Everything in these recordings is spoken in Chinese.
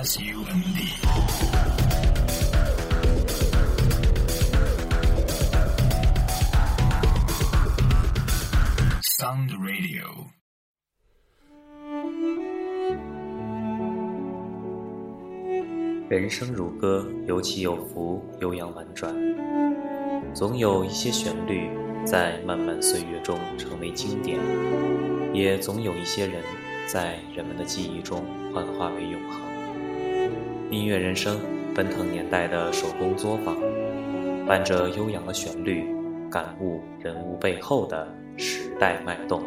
S U N D。Sound Radio。人生如歌，有起有伏，悠扬婉转。总有一些旋律在漫漫岁月中成为经典，也总有一些人在人们的记忆中幻化为永恒。音乐人生，奔腾年代的手工作坊，伴着悠扬的旋律，感悟人物背后的时代脉动。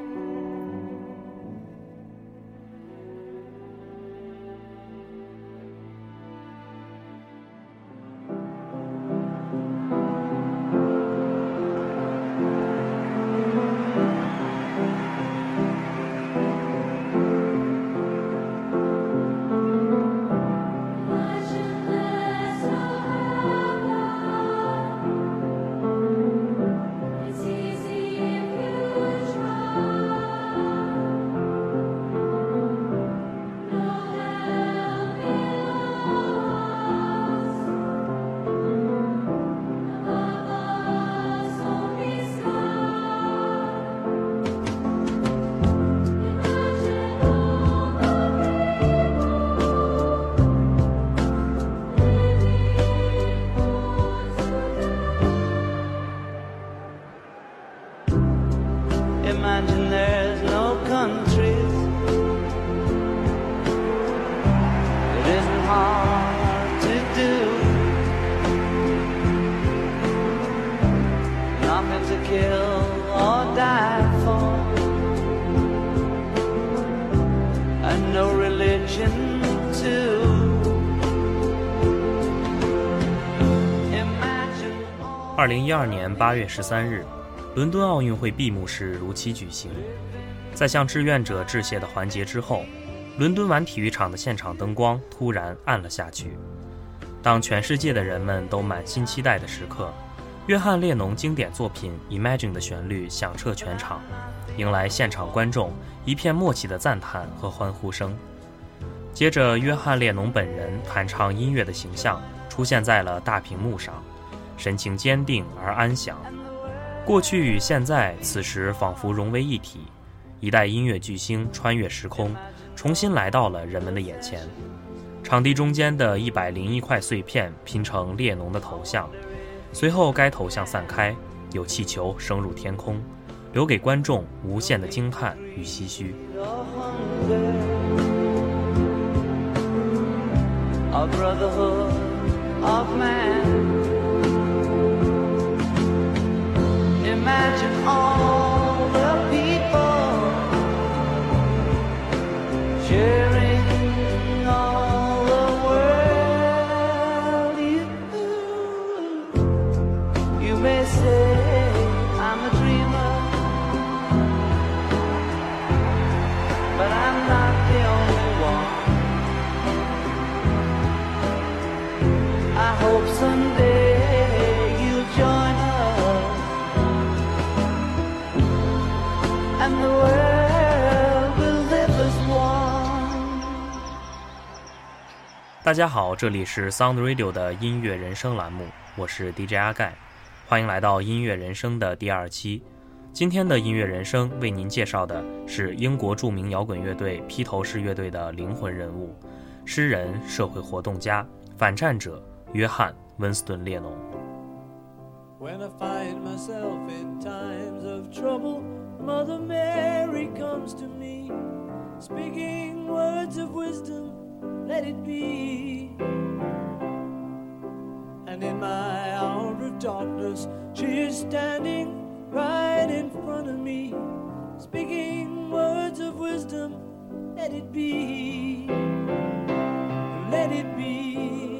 二零一二年八月十三日，伦敦奥运会闭幕式如期举行。在向志愿者致谢的环节之后，伦敦碗体育场的现场灯光突然暗了下去。当全世界的人们都满心期待的时刻，约翰列侬经典作品《Imagine》的旋律响彻全场，迎来现场观众一片默契的赞叹和欢呼声。接着，约翰列侬本人弹唱音乐的形象出现在了大屏幕上。神情坚定而安详。过去与现在，此时仿佛融为一体，一代音乐巨星穿越时空，重新来到了人们的眼前。场地中间的一百零一块碎片拼成列侬的头像，随后该头像散开，有气球升入天空，留给观众无限的惊叹与唏嘘。A brotherhood of man. Imagine all 大家好，这里是 Sound Radio 的音乐人生栏目，我是 DJ 阿盖，欢迎来到音乐人生的第二期。今天的音乐人生为您介绍的是英国著名摇滚乐队披头士乐队的灵魂人物，诗人、社会活动家、反战者约翰·温斯顿·列侬。 When I find myself in times of trouble, Mother Mary comes to me, speaking words of wisdom, let it be. And in my hour of darkness, she is standing right in front of me, speaking words of wisdom, let it be. Let it be,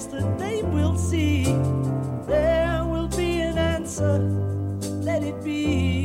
they will see. There will be an answer. Let it be.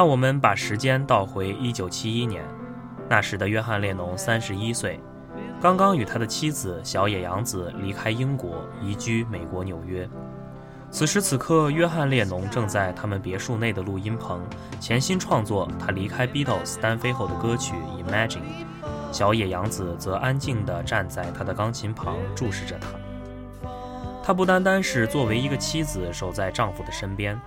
让我们把时间倒回1971年，那时的约翰列侬三十一岁，刚刚与他的妻子小野洋子离开英国，移居美国纽约。此时此刻，约翰列侬正在他们别墅内的录音棚潜心创作他离开 Beatles 单飞后的歌曲《Imagine》。小野洋子则安静地站在他的钢琴旁，注视着他。她不单单是作为一个妻子守在丈夫的身边，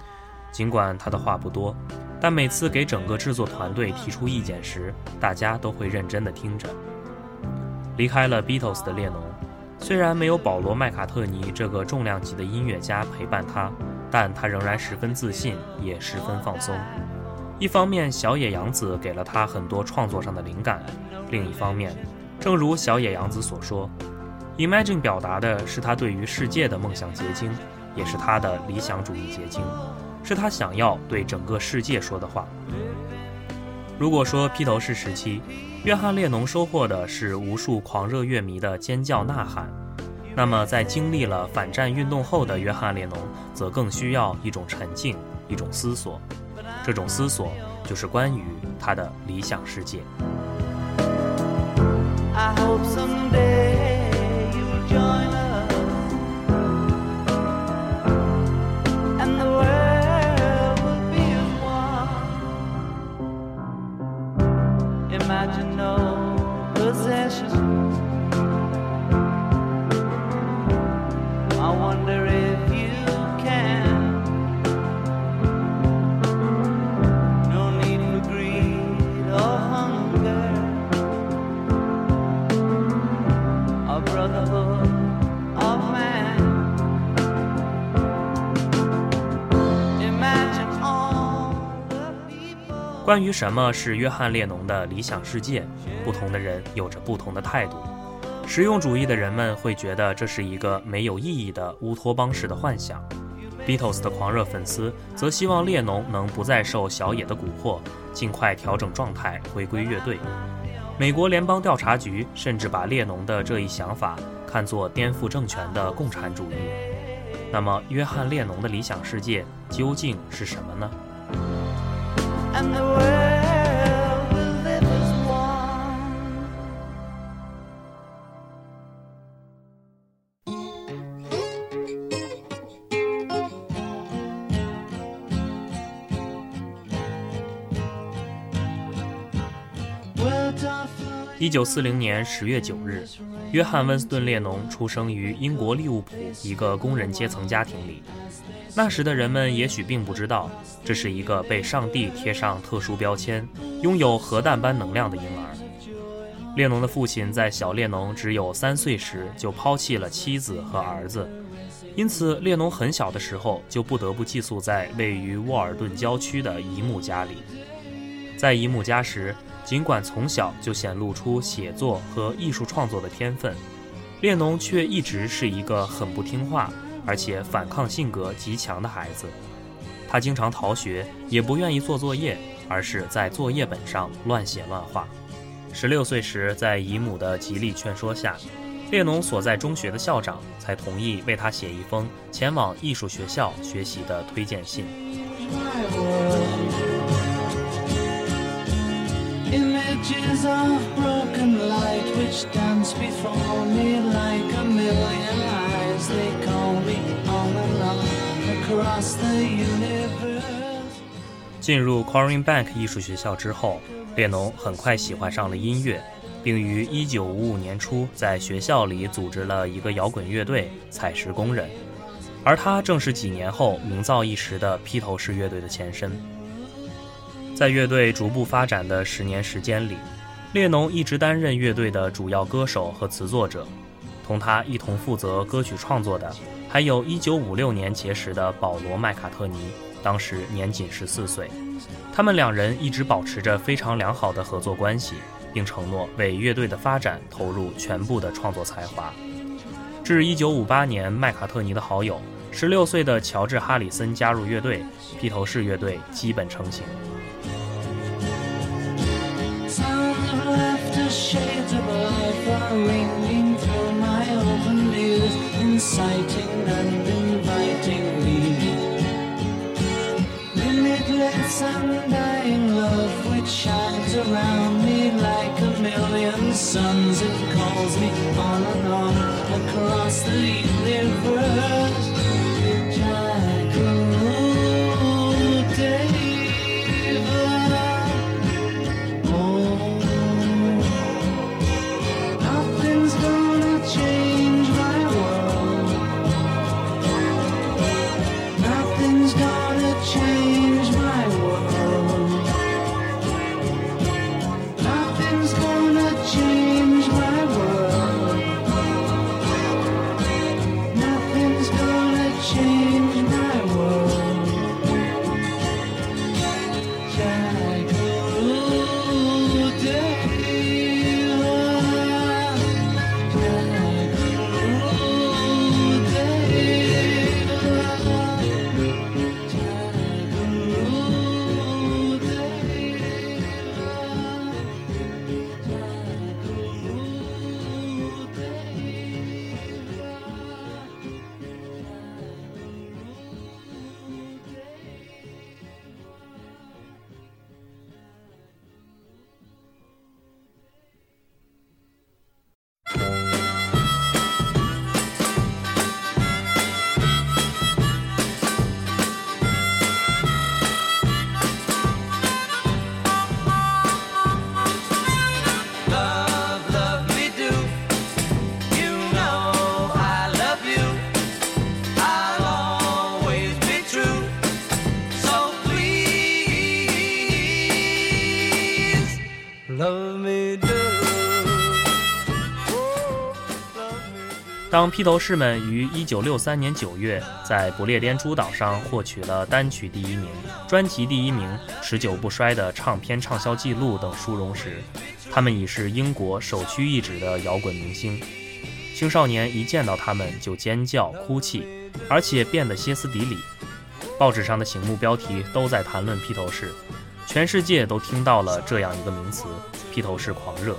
尽管她的话不多，但每次给整个制作团队提出意见时，大家都会认真地听着。离开了 Beatles 的列侬，虽然没有保罗·麦卡特尼这个重量级的音乐家陪伴他，但他仍然十分自信，也十分放松。一方面，小野洋子给了他很多创作上的灵感；另一方面，正如小野洋子所说，Imagine 表达的是他对于世界的梦想结晶，也是他的理想主义结晶，是他想要对整个世界说的话。如果说披头士时期，约翰列侬收获的是无数狂热乐迷的尖叫呐喊，那么在经历了反战运动后的约翰列侬，则更需要一种沉静，一种思索。这种思索就是关于他的理想世界。I hope 关于什么是约翰列侬的理想世界，不同的人有着不同的态度。实用主义的人们会觉得这是一个没有意义的乌托邦式的幻想，Beatles 的狂热粉丝则希望列侬能不再受小野的蛊惑，尽快调整状态，回归乐队。美国联邦调查局甚至把列侬的这一想法看作颠覆政权的共产主义。那么，约翰列侬的理想世界究竟是什么呢？The away. 一九四零年十月九日，约翰·温斯顿·列侬出生于英国利物浦一个工人阶层家庭里。那时的人们也许并不知道，这是一个被上帝贴上特殊标签、拥有核弹般能量的婴儿。列侬的父亲在小列侬只有三岁时就抛弃了妻子和儿子，因此列侬很小的时候就不得不寄宿在位于沃尔顿郊区的姨母家里。在姨母家时，尽管从小就显露出写作和艺术创作的天分，列侬却一直是一个很不听话，而且反抗性格极强的孩子。他经常逃学，也不愿意做作业，而是在作业本上乱写乱画。十六岁时，在姨母的极力劝说下，列侬所在中学的校长才同意为他写一封前往艺术学校学习的推荐信。Images of broken light which dance before me like a million eyes. They call me on and on across the universe. 进入 Corin Bank 艺术学校之后，列侬很快喜欢上了音乐，并于1955年初在学校里组织了一个摇滚乐队——采石工人，而他正是几年后名噪一时的披头士乐队的前身。在乐队逐步发展的十年时间里，列侬一直担任乐队的主要歌手和词作者。同他一同负责歌曲创作的，还有1956年结识的保罗·麦卡特尼，当时年仅十四岁。他们两人一直保持着非常良好的合作关系，并承诺为乐队的发展投入全部的创作才华。至1958年，麦卡特尼的好友16岁的乔治·哈里森加入乐队，披头士乐队基本成型。Inciting and inviting me. Limitless, undying love which shines around me like a million suns. It calls me on and on across the universe. 当披头士们于1963年9月在不列颠诸岛上获取了单曲第一名、专辑第一名、持久不衰的唱片畅销记录等殊荣时，他们已是英国首屈一指的摇滚明星。青少年一见到他们就尖叫、哭泣，而且变得歇斯底里。报纸上的醒目标题都在谈论披头士，全世界都听到了这样一个名词——披头士狂热。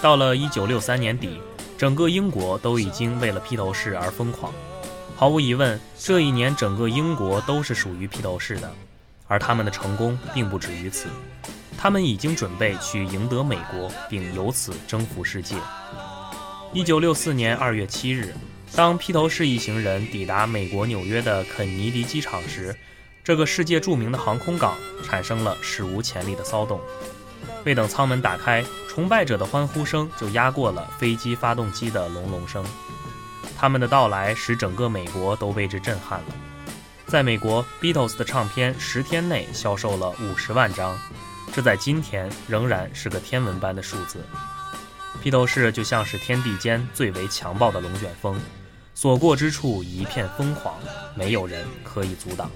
到了1963年底，整个英国都已经为了披头士而疯狂。毫无疑问，这一年整个英国都是属于披头士的，而他们的成功并不止于此。他们已经准备去赢得美国，并由此征服世界。1964年2月7日。当披头士一行人抵达美国纽约的肯尼迪机场时，这个世界著名的航空港产生了史无前例的骚动。未等舱门打开，崇拜者的欢呼声就压过了飞机发动机的隆隆声。他们的到来使整个美国都为之震撼了。在美国，Beatles 的唱片十天内销售了五十万张，这在今天仍然是个天文般的数字。披头士就像是天地间最为强暴的龙卷风。所过之处一片疯狂，没有人可以阻挡。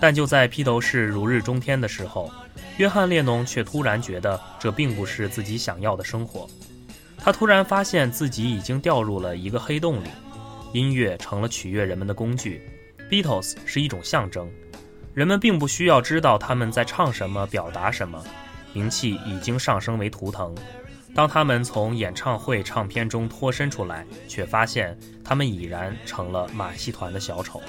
但就在披头士如日中天的时候，约翰列侬却突然觉得这并不是自己想要的生活。他突然发现自己已经掉入了一个黑洞里，音乐成了取悦人们的工具，Beatles 是一种象征，人们并不需要知道他们在唱什么、表达什么，名气已经上升为图腾。当他们从演唱会唱片中脱身出来，却发现他们已然成了马戏团的小丑。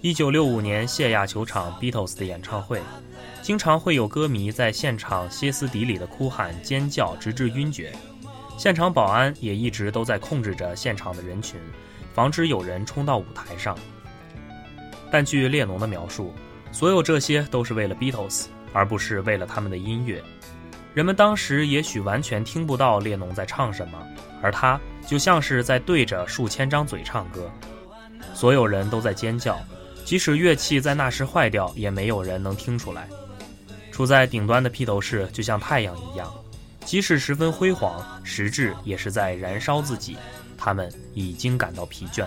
一九六五年谢亚球场 Beatles 的演唱会，经常会有歌迷在现场歇斯底里的哭喊、尖叫，直至晕厥。现场保安也一直都在控制着现场的人群，防止有人冲到舞台上。但据列侬的描述，所有这些都是为了 Beatles，而不是为了他们的音乐。人们当时也许完全听不到列侬在唱什么，而他就像是在对着数千张嘴唱歌。所有人都在尖叫。即使乐器在那时坏掉，也没有人能听出来。处在顶端的披头士就像太阳一样，即使十分辉煌，实质也是在燃烧自己。他们已经感到疲倦。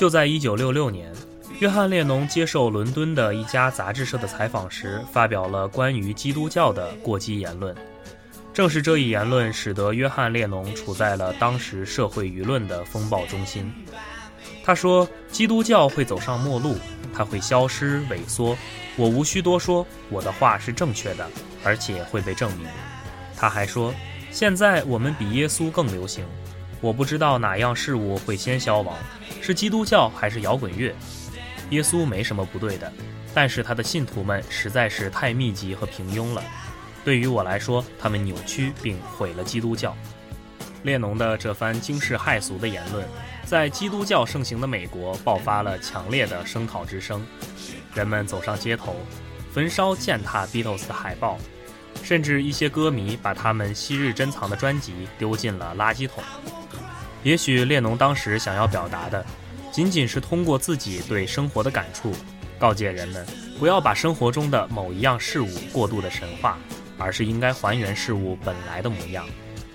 就在1966年，约翰列侬接受伦敦的一家杂志社的采访时，发表了关于基督教的过激言论。正是这一言论，使得约翰列侬处在了当时社会舆论的风暴中心。他说：“基督教会走上末路，它会消失萎缩。我无需多说，我的话是正确的，而且会被证明。”他还说：“现在我们比耶稣更流行。我不知道哪样事物会先消亡，是基督教还是摇滚乐？耶稣没什么不对的，但是他的信徒们实在是太密集和平庸了。对于我来说，他们扭曲并毁了基督教。”列侬的这番惊世骇俗的言论，在基督教盛行的美国爆发了强烈的声讨之声，人们走上街头，焚烧践踏 Beatles 的海报，甚至一些歌迷把他们昔日珍藏的专辑丢进了垃圾桶。也许列侬当时想要表达的，仅仅是通过自己对生活的感触，告诫人们不要把生活中的某一样事物过度的神化，而是应该还原事物本来的模样。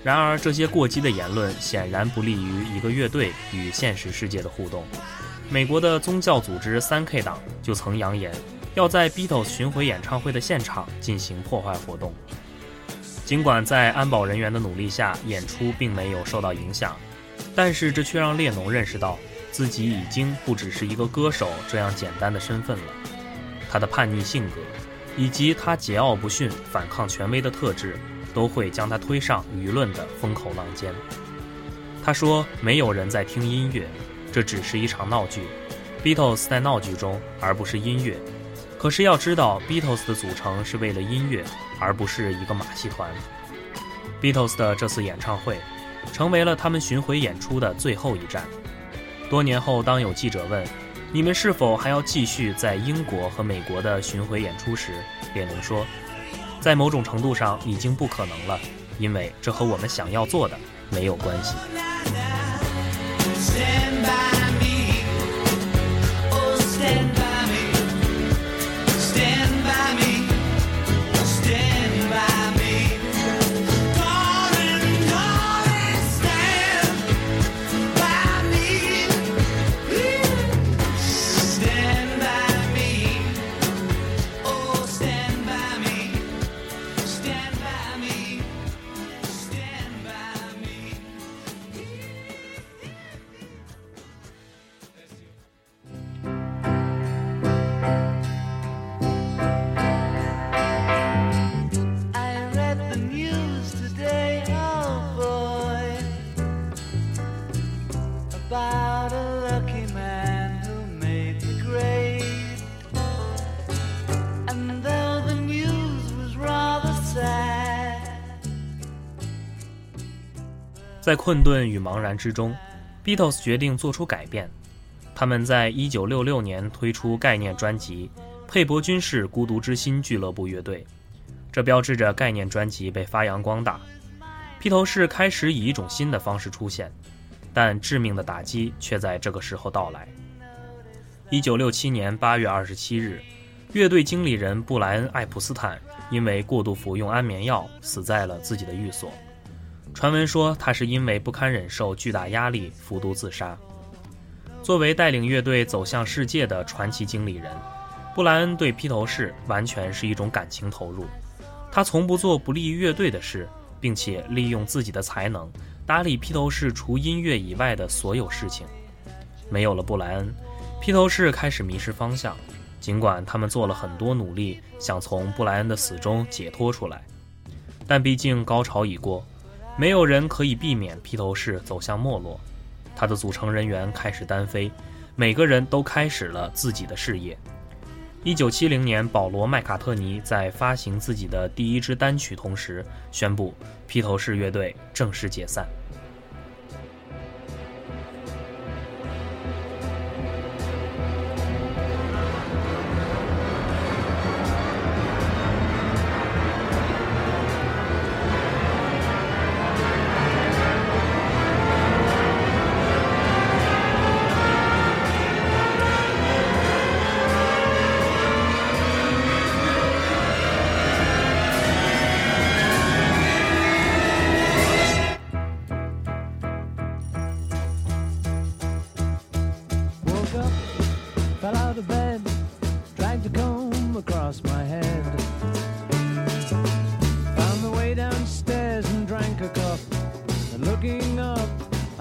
然而，这些过激的言论显然不利于一个乐队与现实世界的互动。美国的宗教组织三 K 党就曾扬言，要在 Beatles 巡回演唱会的现场进行破坏活动。尽管在安保人员的努力下，演出并没有受到影响，但是这却让列侬认识到，自己已经不只是一个歌手这样简单的身份了。他的叛逆性格，以及他桀骜不驯、反抗权威的特质。都会将他推上舆论的风口浪尖。他说：“没有人在听音乐，这只是一场闹剧。Beatles 在闹剧中，而不是音乐。可是要知道，Beatles 的组成是为了音乐，而不是一个马戏团。Beatles 的这次演唱会，成为了他们巡回演出的最后一站。多年后，当有记者问：‘你们是否还要继续在英国和美国的巡回演出？’时，列侬说。”在某种程度上已经不可能了，因为这和我们想要做的没有关系。在困顿与茫然之中，Beatles 决定做出改变。他们在1966年推出概念专辑《佩伯军事孤独之心俱乐部乐队》，这标志着概念专辑被发扬光大。披头士开始以一种新的方式出现，但致命的打击却在这个时候到来。1967年8月27日，乐队经理人布莱恩·艾普斯坦因为过度服用安眠药死在了自己的寓所。传闻说他是因为不堪忍受巨大压力服毒自杀。作为带领乐队走向世界的传奇经理人，布莱恩对披头士完全是一种感情投入。他从不做不利于乐队的事，并且利用自己的才能打理披头士除音乐以外的所有事情。没有了布莱恩，披头士开始迷失方向。尽管他们做了很多努力，想从布莱恩的死中解脱出来，但毕竟高潮已过。没有人可以避免披头士走向没落，他的组成人员开始单飞，每个人都开始了自己的事业。一九七零年，保罗·麦卡特尼在发行自己的第一支单曲同时，宣布披头士乐队正式解散。